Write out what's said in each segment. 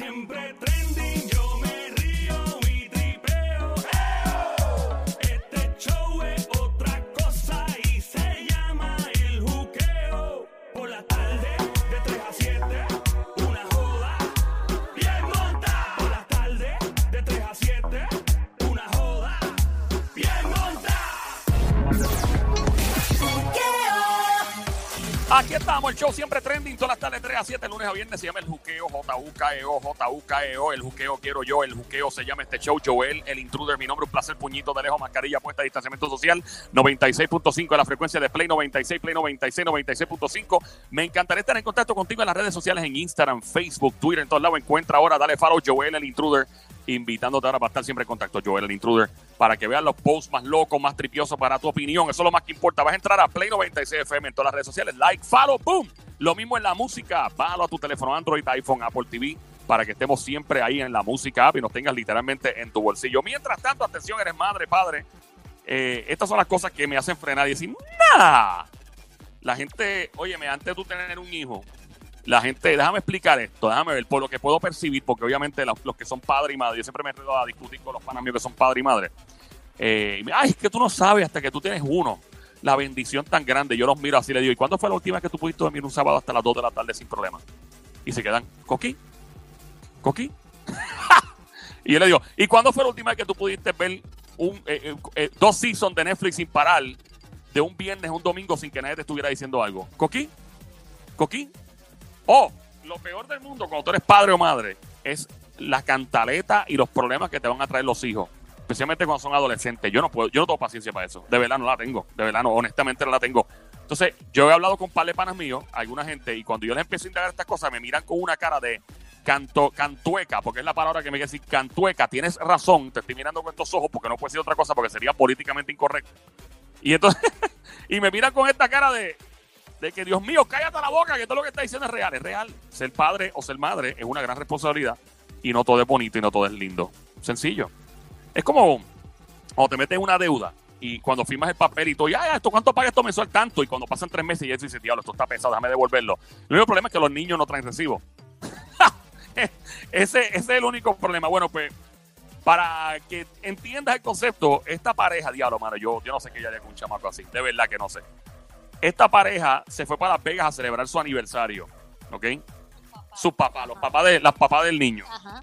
Siempre el show siempre trending, todas las tardes 3 a 7, lunes a viernes, se llama el juqueo, J-U-K-E-O, J-U-K-E-O, el juqueo quiero yo, el juqueo se llama este show, Joel, el intruder, mi nombre, un placer, puñito de lejos, mascarilla puesta, distanciamiento social, 96.5 de la frecuencia de Play 96, Play 96, 96.5. Me encantaría estar en contacto contigo en las redes sociales, en Instagram, Facebook, Twitter, en todos lados, encuentra ahora, dale follow, Joel, el intruder, invitándote ahora para estar siempre en contacto, Joel, el intruder, para que veas los posts más locos, más tripiosos para tu opinión. Eso es lo más que importa. Vas a entrar a Play 96 FM en todas las redes sociales. Like, follow, boom. Lo mismo en la música. Bájalo a tu teléfono Android, iPhone, Apple TV, para que estemos siempre ahí en la música app y nos tengas literalmente en tu bolsillo. Mientras tanto, atención, eres madre, padre. eh, estas son las cosas que me hacen frenar y decir, ¡nah! La gente, óyeme, antes de tú tener un hijo, la gente, déjame explicar esto, déjame ver, por lo que puedo percibir, porque obviamente los, que son padre y madre, yo siempre me enredo a discutir con los panas míos que son padre y madre. Eh, Ay, es que tú no sabes hasta que tú tienes uno, la bendición tan grande. Yo los miro así le digo, ¿y cuándo fue la última vez que tú pudiste dormir un sábado hasta las 2 de la tarde sin problema? Y se quedan, ¿coqui? ¿Coqui? y yo le digo, ¿y cuándo fue la última vez que tú pudiste ver un, eh, eh, eh, dos seasons de Netflix sin parar de un viernes a un domingo sin que nadie te estuviera diciendo algo? ¿Coqui? ¿Coqui? O lo peor del mundo cuando tú eres padre o madre es la cantaleta y los problemas que te van a traer los hijos. Especialmente cuando son adolescentes. Yo no puedo, yo no tengo paciencia para eso. De verdad no la tengo. De verdad no, honestamente no la tengo. Entonces, yo he hablado con un par de panas míos, alguna gente, y cuando yo les empiezo a indagar estas cosas, me miran con una cara de canto, cantueca, porque es la palabra que me quiere decir cantueca. Tienes razón, te estoy mirando con estos ojos porque no puede ser otra cosa, porque sería políticamente incorrecto. Y entonces, y me miran con esta cara de, de que Dios mío, cállate la boca, que todo lo que está diciendo es real. Es real. Ser padre o ser madre es una gran responsabilidad y no todo es bonito y no todo es lindo. Sencillo. Es como cuando te metes en una deuda y cuando firmas el papel y todo, ya, ya, esto cuánto paga esto mensual tanto y cuando pasan tres meses y eso dice, diablo, esto está pesado, déjame devolverlo. El único problema es que los niños no traen recibo. ese, ese es el único problema. Bueno, pues para que entiendas el concepto, esta pareja, diablo, mano, yo, yo no sé qué ella haría con un chamaco así, de verdad que no sé. Esta pareja se fue para Las Vegas a celebrar su aniversario, ¿ok? Sus papás, los papás de, las papás del niño, Ajá.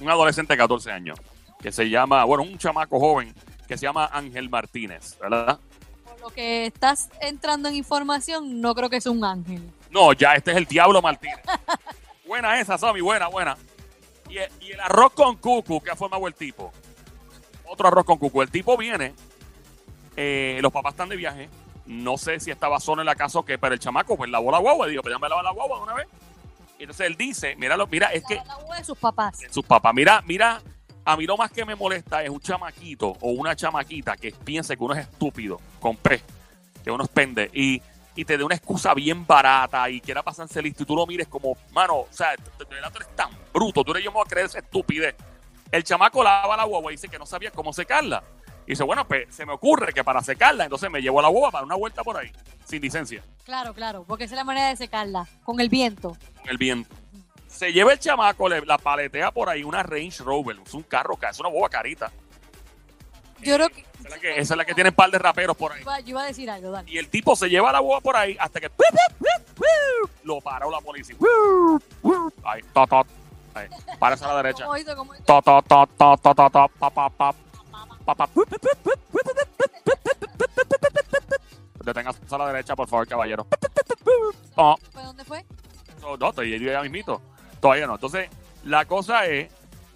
un adolescente de 14 años, que se llama, bueno, un chamaco joven que se llama Ángel Martínez, ¿verdad? Por lo que estás entrando en información, no creo que es un ángel. No, ya este es el Diablo Martínez. buena esa, Sammy, buena, buena. Y el, y el arroz con cucu que ha formado el tipo. Otro arroz con cucu. El tipo viene, eh, los papás están de viaje. No sé si estaba solo en la casa o qué, pero el chamaco pues lavó la guagua. Digo, pues ya me lava la guagua de una vez. Y entonces él dice, míralo, mira, es que La de sus papás. sus papás. Mira, mira, a mí lo más que me molesta es un chamaquito o una chamaquita que piense que uno es estúpido, con P, que uno es pende, y, y te dé una excusa bien barata y quiera pasarse listo y tú lo mires como, mano, o sea, tú eres tan bruto, tú eres yo me voy a creer esa estupidez. El chamaco lava la guagua y dice que no sabía cómo secarla. Y dice, bueno, pues se me ocurre que para secarla, entonces me llevo la guagua para una vuelta por ahí, sin licencia. Claro, claro, porque esa es la manera de secarla, con el viento. con el viento. Se lleva el chamaco, le- la paletea por ahí una Range Rover, es un carro, ca- es una boba carita. Yo creo que... Esa es la que, esa es la que tiene un par de raperos por ahí. Iba- Yo iba a decir algo, dale. Y el tipo se lleva la boba por ahí hasta que lo paró la policía. Ahí, ta, ta, ahí, párese a la derecha. Ta, ta, ta, ta, ta, ta, ta, pa, pa, pa, pa, pa. Deténgase a la derecha, por favor, caballero. Ah, ¿Fue dónde fue? No, no, estoy ya mismito. Todavía no. Entonces, la cosa es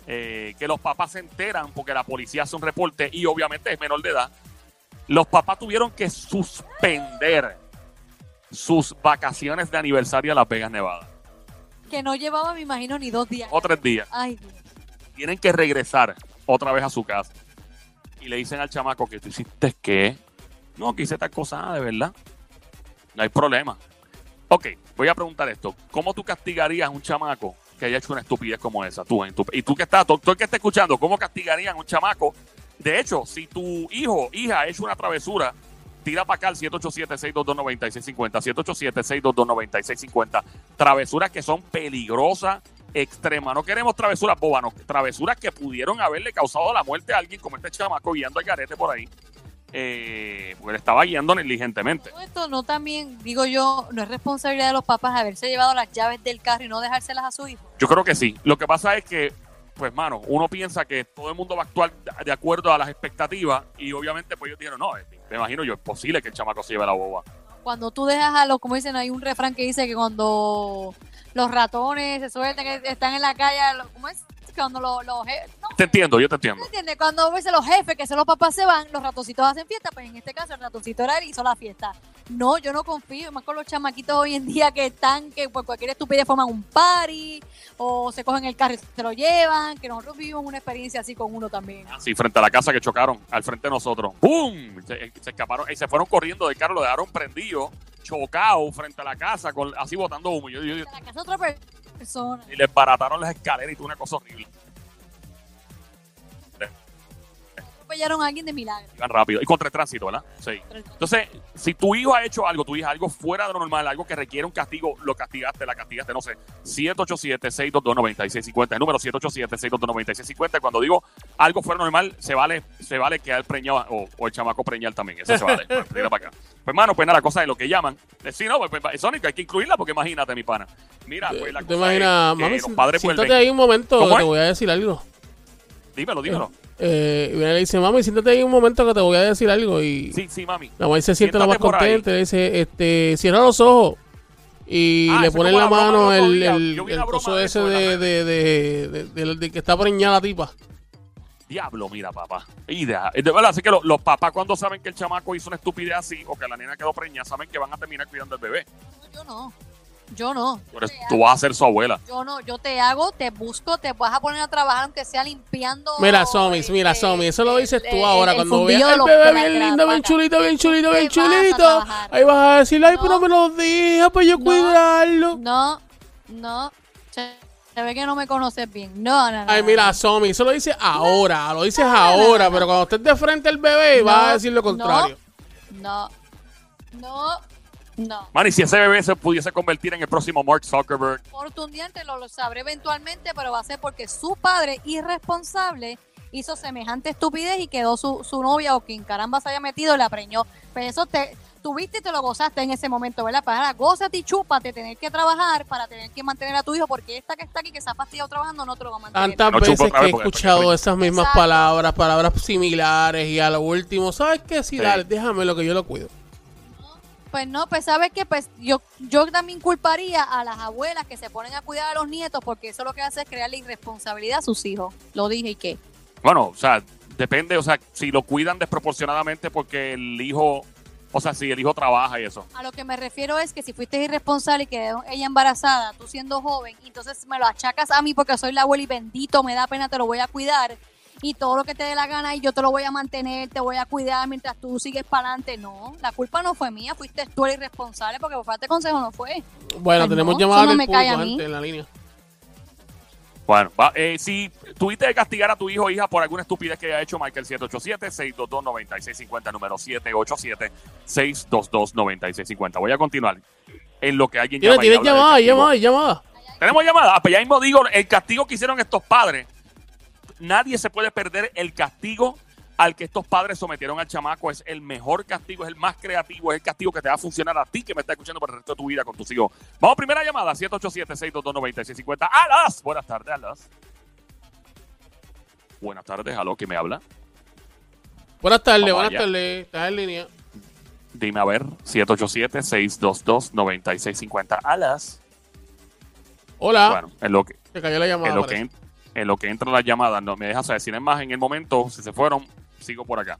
eh, que los papás se enteran porque la policía hace un reporte y obviamente es menor de edad. Los papás tuvieron que suspender sus vacaciones de aniversario a Las Vegas, Nevada. Que no llevaba, me imagino, ni dos días. O tres días. Ay, Dios. Tienen que regresar otra vez a su casa. Y le dicen al chamaco que tú hiciste qué. No, que hice tal cosa, de verdad. No hay problema. Ok, voy a preguntar esto. ¿Cómo tú castigarías a un chamaco que haya hecho una estupidez como esa? Tú, en tu- y tú que estás, el que está escuchando, ¿cómo castigarían a un chamaco? De hecho, si tu hijo, hija, ha hecho una travesura, tira para acá al 787-622-9650. 787-622-9650. Travesuras que son peligrosas extrema. No queremos travesuras bobas, no, travesuras que pudieron haberle causado la muerte a alguien como este chamaco guiando al garete por ahí. Eh, porque le estaba guiando negligentemente. Todo esto no también, digo yo, no es responsabilidad de los papás haberse llevado las llaves del carro y no dejárselas a su hijo. Yo creo que sí. Lo que pasa es que, pues, mano, uno piensa que todo el mundo va a actuar de acuerdo a las expectativas y obviamente, pues ellos dijeron, no, me imagino yo, es posible que el chamaco se lleve la boba. Cuando tú dejas a los, como dicen, hay un refrán que dice que cuando los ratones se sueltan, están en la calle, ¿cómo es? Cuando los, los je- no, Te entiendo, yo te entiendo. ¿me entiendes? Cuando ves los jefes, que son los papás se van, los ratoncitos hacen fiesta, pues en este caso el ratoncito era él hizo la fiesta. No, yo no confío, más con los chamaquitos hoy en día que están, que por cualquier estupidez forman un party, o se cogen el carro y se lo llevan, que nosotros vivimos una experiencia así con uno también. Así, frente a la casa que chocaron, al frente de nosotros. ¡Bum! Se, se escaparon y se fueron corriendo del carro, lo dejaron prendido, chocado frente a la casa, con, así botando humo. Yo- yo- De la casa otra per- y les barataron las escaleras y tuvo una cosa horrible. Atropellaron a alguien de milagro. Iban rápido. Y contra el tránsito, ¿verdad? Sí. Entonces, si tu hijo ha hecho algo, tu hija algo fuera de lo normal, algo que requiere un castigo, lo castigaste, la castigaste, no sé. 787-622-9650, el número 787-622-9650. Cuando digo algo fuera de lo normal, se vale, se vale que el preñado o, o el chamaco preñal también. Eso se vale. Pues, para acá. Pues, hermano, pues nada, la cosa de lo que llaman. Eh, Sí, no, pues, pues, hay que incluirla porque imagínate, mi pana. Mira, pues la ¿Te cosa imaginas, es que mami? los padres siéntate vuelven. ahí un momento ¿Cómo que te voy a decir algo. Dímelo, dímelo. Eh, y viene y le dice, mami, siéntate ahí un momento que te voy a decir algo. Y Sí, sí, mami. la mamá se siente la más contenta le dice, este, cierra los ojos. Y Ah, le pone como la mano el, el, el coso de ese en de, de, de, de- de- de que está preñada la tipa. Diablo, mira, papá. Y de, de verdad, así que lo- los papás cuando saben que el chamaco hizo una estupidez así o que la nena quedó preñada, saben que van a terminar cuidando al bebé. Yo no. Yo no. Te tú vas a ser su abuela. Yo no, yo te hago, te busco, te vas a poner a trabajar aunque sea limpiando. Mira, Somis, mira, eh, Somi, eso lo el- dices tú el- ahora. el Cuando veas los- bebé bien lindo, bien chulito, bien chulito, bien chulito. Ahí vas a decir, ay, No. pero me lo dije para yo No. cuidarlo. No, no. Se, ve que no me conoces bien. No, no, no. Ay, mira. Somi, eso lo dices ahora, lo dices ahora, no, no. pero cuando estés de frente al bebé No, vas a decir lo contrario. No, no, no. Man, y si ese bebé se pudiese convertir en el próximo Mark Zuckerberg, Oportunamente lo, lo sabré eventualmente, pero va a ser porque su padre irresponsable hizo semejante estupidez y quedó su, su novia o quien caramba se haya metido y la preñó. Pero eso te tuviste y te lo gozaste en ese momento, ¿verdad? Para gózate y chúpate, tener que trabajar para tener que mantener a tu hijo, porque esta que está aquí, que se ha fastidiado trabajando, no te lo va a mantener. Tantas No veces que he escuchado esas mismas Exacto. palabras, palabras similares, y a lo último, ¿sabes qué? Sí, Sí. dale, déjame lo que yo lo cuido. Pues no, pues sabes que pues yo, yo también culparía a las abuelas que se ponen a cuidar a los nietos, porque eso lo que hace es crearle irresponsabilidad a sus hijos. Lo dije y qué. bueno, o sea, depende, o sea, si lo cuidan desproporcionadamente porque el hijo, o sea, si el hijo trabaja y eso. A lo que me refiero es que si fuiste irresponsable y quedó ella embarazada, tú siendo joven, entonces me lo achacas a mí porque soy la abuela y bendito, me da pena, te lo voy a cuidar. Y todo lo que te dé la gana y yo te lo voy a mantener, te voy a cuidar mientras tú sigues para adelante. No, la culpa no fue mía, fuiste tú el irresponsable porque por falta de consejo no fue. Bueno, tenemos no, llamadas no del me cae a público, mí. gente, en la línea. Bueno, va, eh, si tuviste que castigar a tu hijo o hija por alguna estupidez que haya hecho, Michael 787-622-9650, número 787-622-9650. Voy a continuar en lo que alguien llama tiene llamada, llamada, llamada. Tenemos llamada. Ah, pues ya mismo digo, el castigo que hicieron estos padres, nadie se puede perder el castigo al que estos padres sometieron al chamaco. Es el mejor castigo, es el más creativo, es el castigo que te va a funcionar a ti que me está escuchando por el resto de tu vida con tus hijos. Vamos, primera llamada, 787-622-9650. Alas, buenas tardes, Alas. Buenas tardes, aló, ¿quién me habla? Buenas tardes, Vamos buenas allá. tardes. Estás en línea. Dime a ver, 787-622-9650. Alas. Hola. Bueno, en lo que, Se cayó la llamada. en lo, que. En, lo que entra la llamada, no me dejas saber. Sin más, en el momento, si se fueron, sigo por acá.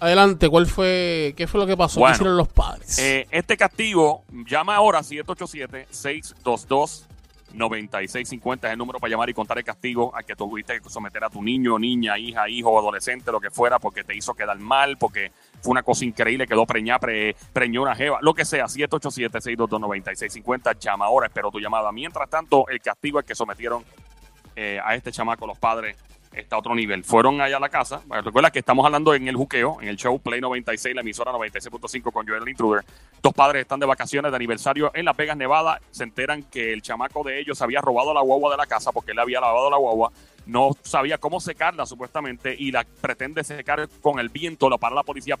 Adelante, ¿cuál fue, qué fue lo que pasó? Bueno. ¿Qué hicieron los padres? Eh, este castigo, llama ahora 787-622-9650. Es el número para llamar y contar el castigo al que tuviste que someter a tu niño, niña, hija, hijo, adolescente, lo que fuera, porque te hizo quedar mal, porque fue una cosa increíble, quedó preñada, pre- preñó una jeva, lo que sea. 787-622-9650. Llama ahora, espero tu llamada. Mientras tanto, el castigo al que sometieron eh, a este chamaco los padres está a otro nivel. Fueron allá a la casa. Bueno, Recuerda que estamos hablando en el juqueo, en el show Play 96, la emisora 96.5 con Joel el Intruder. Dos padres están de vacaciones de aniversario en Las Vegas, Nevada. Se enteran que el chamaco de ellos había robado la guagua de la casa porque él había lavado la guagua. No sabía cómo secarla, supuestamente, y la pretende secar con el viento. Lo para la policía.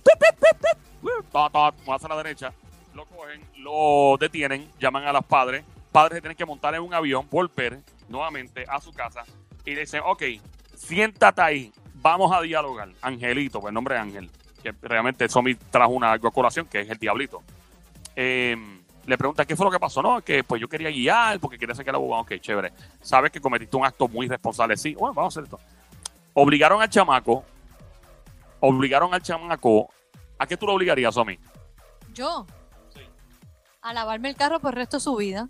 Más a la derecha. Lo cogen, lo detienen, llaman a los padres. Padres se tienen que montar en un avión, volver nuevamente a su casa y le dicen, ok, siéntate ahí, vamos a dialogar. Angelito, pues el nombre de Ángel, que realmente Somi trajo una colación, que es el diablito. Eh, le pregunta qué fue lo que pasó, no, que pues yo quería guiar porque quería sacar la boba, ok, chévere. Sabes que cometiste un acto muy responsable, sí, bueno, vamos a hacer esto. Obligaron al chamaco, obligaron al chamaco, ¿a qué tú lo obligarías, Somi? Yo. A lavarme el carro por el resto de su vida.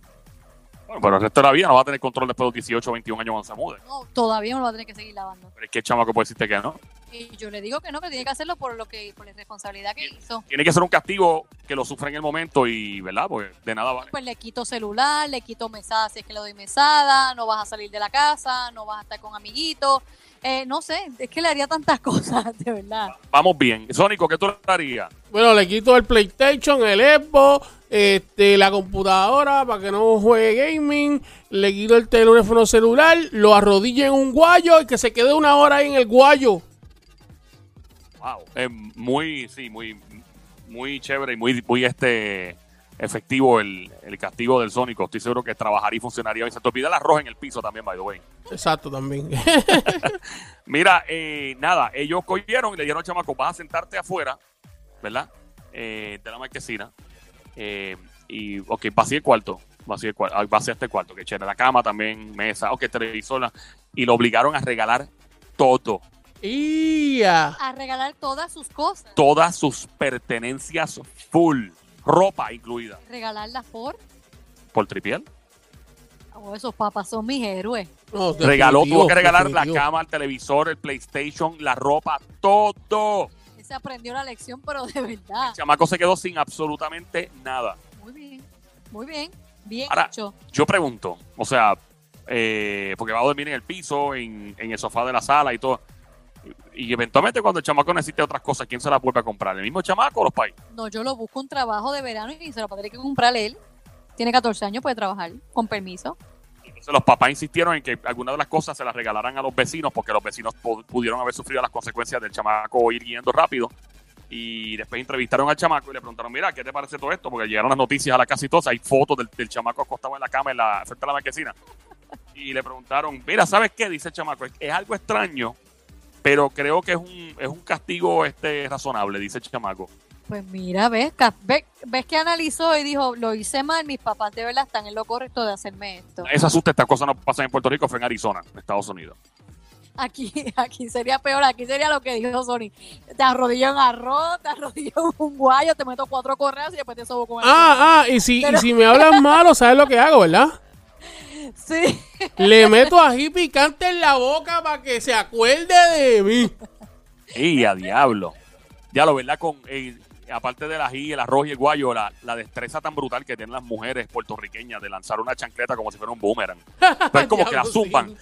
Bueno, pero el resto de la vida no va a tener control después de los 18 o 21 años cuando se mude. No, todavía lo va a tener que seguir lavando. Pero es que el chamaco puede decirte que no. Y yo le digo que no, que tiene que hacerlo por lo que, por la responsabilidad que hizo. Tiene que ser un castigo que lo sufra en el momento y, ¿verdad? Pues de nada vale. Pues le quito celular, le quito mesada si es que le doy mesada, no vas a salir de la casa, no vas a estar con amiguitos. Eh, no sé, es que le haría tantas cosas, de verdad. Vamos bien. Sónico, ¿qué tú le harías? Bueno, le quito el PlayStation, el Xbox, este, la computadora para que no juegue gaming. Le quito el teléfono celular, lo arrodillo en un guayo y que se quede una hora ahí en el guayo. Wow. Es muy, sí, muy, muy chévere y muy, muy este efectivo el, el castigo del Sónico. Estoy seguro que trabajaría y funcionaría. bien. Se te olvida el arroz en el piso también, by the way. Exacto, también. Mira, eh, nada, ellos cogieron y le dijeron al chamaco, vas a sentarte afuera, ¿verdad? Eh, de la marquesina. Eh, y, ok, vacía el cuarto. Vacía, el cuarto, vacía este cuarto, que chévere. La cama también, mesa, ok, televisor. la- Y lo obligaron a regalar todo. ¡Ia! A regalar todas sus cosas. Todas sus pertenencias full. Ropa incluida. Regalarlas por. Por tripiel. Oh, esos papás son mis héroes. No, Regaló, tuvo que regalar la cama, el televisor, el PlayStation, la ropa, todo. Aprendió la lección, pero de verdad. El chamaco se quedó sin absolutamente nada. Muy bien, muy bien. Bien Ahora- hecho. Yo pregunto, o sea, eh, porque va a dormir en el piso, en, en el sofá de la sala y todo. Y eventualmente cuando el chamaco necesite otras cosas, ¿quién se las vuelve a comprar? ¿El mismo chamaco o los pais? No, yo lo busco un trabajo de verano y se lo tendré que comprar él. Tiene 14 años, puede trabajar con permiso. Los papás insistieron en que algunas de las cosas se las regalaran a los vecinos porque los vecinos pu- pudieron haber sufrido las consecuencias del chamaco ir guiando rápido. Y después entrevistaron al chamaco y le preguntaron, mira, ¿qué te parece todo esto? Porque llegaron las noticias a la casa y todo. Hay fotos del, chamaco acostado en la cama en la, frente a la marquesina. Y le preguntaron, mira, ¿sabes qué? Dice el chamaco, es, es algo extraño, pero creo que es un, es un castigo este razonable, dice el chamaco. Pues mira, ves, ves, ves que analizó y dijo, lo hice mal, mis papás de verdad están en lo correcto de hacerme esto. Esa asusta, estas cosas no pasan en Puerto Rico, fue en Arizona, en Estados Unidos. Aquí, aquí sería peor, aquí sería lo que dijo Sony. Te arrodillo en arroz, te arrodillo en un guayo, te meto cuatro correas y después te sobo con el Ah, ah, y si, y si me hablas malo, ¿sabes lo que hago, verdad? Sí, Le meto ají picante en la boca para que se acuerde de mí. ¡Y a diablo! Ya lo, ¿verdad? Con, eh, aparte del ají, el arroz y el guayo, la, la destreza tan brutal que tienen las mujeres puertorriqueñas de lanzar una chancleta como si fuera un boomerang. Pues como que la zumban.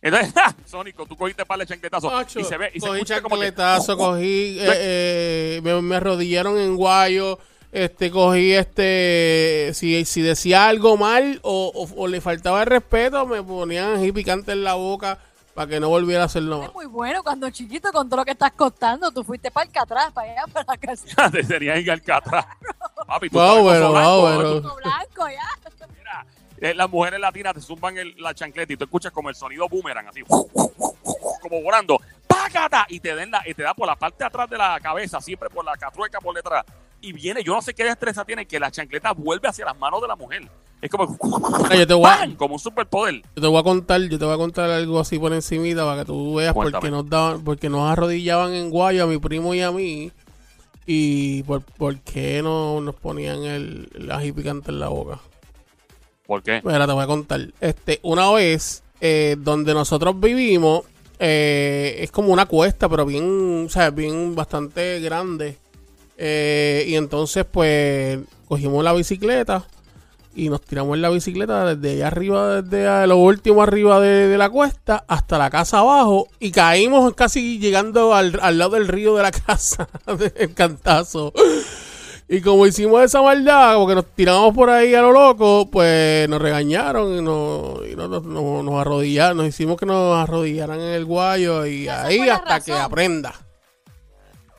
Entonces, ¡ja! Sónico, tú cogiste para el chancletazo Macho, y se ve y se cogí escucha como que... chancletazo, cogí, eh, eh, me, me arrodillaron en guayo, este, cogí, este, si, si decía algo mal o, o- o le faltaba el respeto, me ponían ají picante en la boca para que no volviera a hacerlo más. es muy bueno cuando chiquito con todo lo que estás costando. Tú fuiste para el Catraz, para allá, para la casa. Te sería en Alcatraz. Papi, tú Wow, sabes, bueno, blanco, bueno. Blanco ya. Mira, eh, las mujeres latinas te zumban el- la chancleta y tú escuchas como el sonido boomerang, así, como volando, ¡págata! Y te, den la, y te da por la parte de atrás de la cabeza, siempre por la catrueca por detrás. Y viene, yo no sé qué destreza tiene, que la chancleta vuelve hacia las manos de la mujer. Es como, Ay, yo te voy a- ¡pam! como un superpoder. Yo te voy a contar, yo te voy a contar algo así por encimita para que tú veas Cuéntame. porque nos daban, porque nos arrodillaban en guayo a mi primo y a mí y por, por qué no nos ponían el, ají picante en la boca. ¿Por qué? Mira, te voy a contar. Este, una vez, eh, donde nosotros vivimos, eh, es como una cuesta, pero bien, o sea, bien bastante grande. Eh, y entonces, pues, cogimos la bicicleta y nos tiramos en la bicicleta desde allá arriba, desde a- lo último arriba de, de la cuesta hasta la casa abajo y caímos casi llegando al, al lado del río de la casa, el cantazo. Y como hicimos esa maldad, porque nos tiramos por ahí a lo loco, pues nos regañaron y nos, y nos, nos- nos- arrodillaron, nos hicimos que nos arrodillaran en el guayo y ahí hasta que aprenda.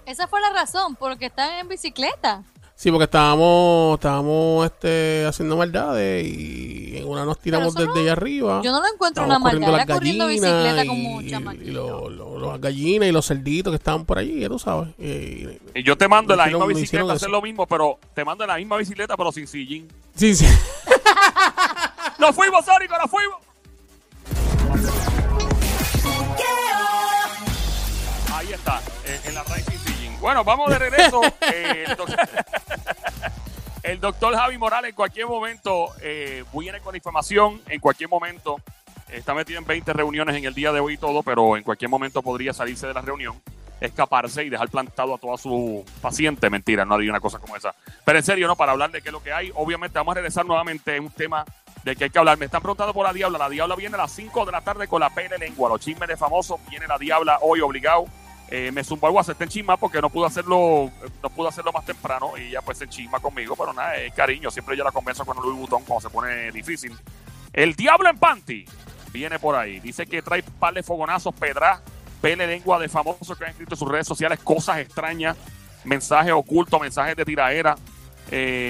Esa fue la razón, porque están en bicicleta. Sí, porque estábamos, estábamos este, haciendo maldades y en una nos tiramos desde no- allá arriba. Yo no lo encuentro Estábamos una corriendo maldad. las Era corriendo gallinas bicicleta y, con mucha y máquina. lo- lo- lo- las gallinas y los cerditos que estaban por allí, ya tú sabes. Y- Y yo te mando en la misma bicicleta a hacer lo mismo, pero te mando en la misma bicicleta, pero sin sillín. sí, sí. ¡Nos fuimos, Sónico! ¡Nos fuimos! Ahí está, en la Sillín. Bueno, vamos de regreso. Eh, el, doc- el doctor Javi Morales en cualquier momento eh, viene con información, en cualquier momento está metido en 20 reuniones en el día de hoy y todo, pero en cualquier momento podría salirse de la reunión, escaparse y dejar plantado a toda su paciente. Mentira, no haría una cosa como esa. Pero en serio, ¿no? Para hablar de qué es lo que hay, obviamente vamos a regresar nuevamente en un tema de que hay que hablar. Me están preguntando por la Diabla. La Diabla viene a las 5 de la tarde con la pele lengua. Los chismes de famosos. Viene la Diabla hoy obligado. Eh, me zumbó el WhatsApp en chisma porque no pudo hacerlo no pudo hacerlo más temprano y ella pues se chisma conmigo, pero nada, es cariño, siempre yo la convenzo con el Louis Vuitton cuando se pone difícil. El Diablo en Panty viene por ahí, dice que trae par de fogonazos, pedra, pele lengua de famosos que han escrito en sus redes sociales cosas extrañas, mensajes ocultos, mensajes de tiraera. Eh,